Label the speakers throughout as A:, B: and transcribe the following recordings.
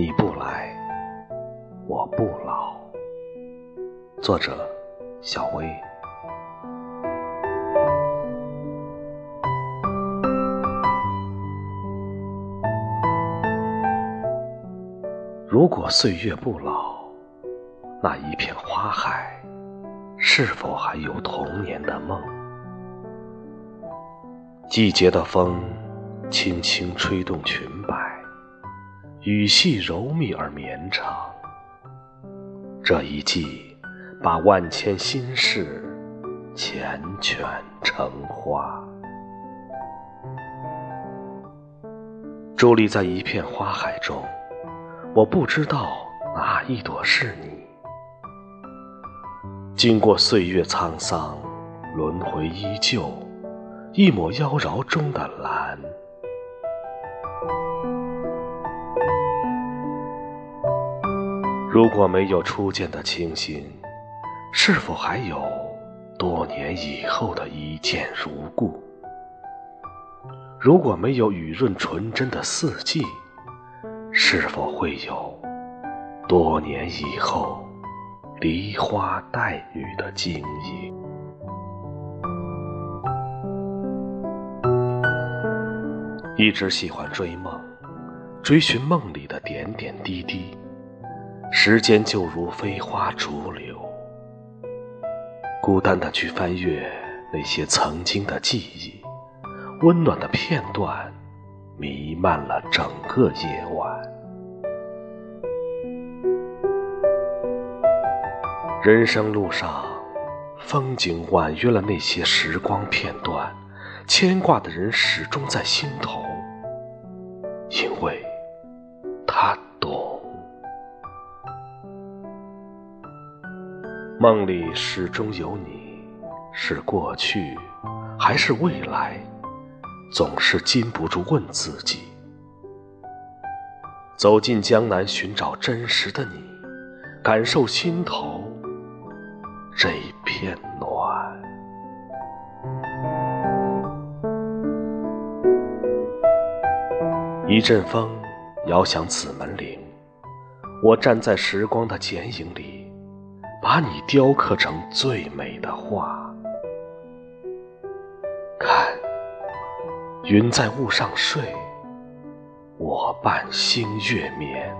A: 你不来我不老。作者小薇。如果岁月不老那一片花海是否还有童年的梦？季节的风轻轻吹动裙摆雨细柔密而绵长。这一季，把万千心事缱绻成花。伫立在一片花海中，我不知道哪一朵是你。经过岁月沧桑，轮回依旧。一抹妖娆中的蓝。如果没有初见的清新，是否还有多年以后的一见如故？如果没有雨润纯真的四季，是否会有多年以后梨花带雨的晶莹？一直喜欢追梦，追寻梦里的点点滴滴。时间就如飞花逐流，孤单的去翻阅那些曾经的记忆，温暖的片段弥漫了整个夜晚。人生路上，风景婉约了那些时光片段，牵挂的人始终在心头。因为他梦里始终有你，是过去还是未来，总是禁不住问自己。走进江南，寻找真实的你，感受心头这片暖。一阵风摇响此门铃，我站在时光的剪影里，把你雕刻成最美的画。看，云在雾上睡，我伴星月眠。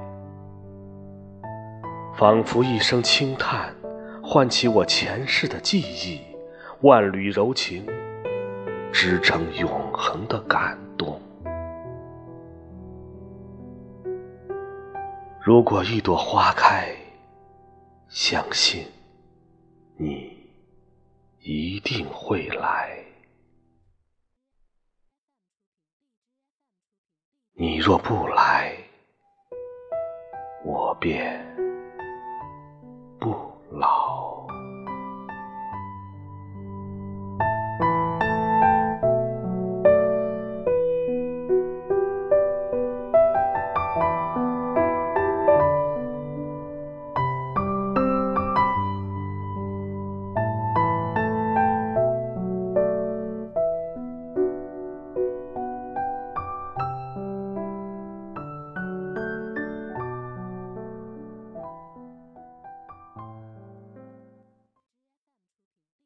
A: 仿佛一声轻叹，唤起我前世的记忆，万缕柔情，织成永恒的感动。如果一朵花开，相信你一定会来。你若不来，我便。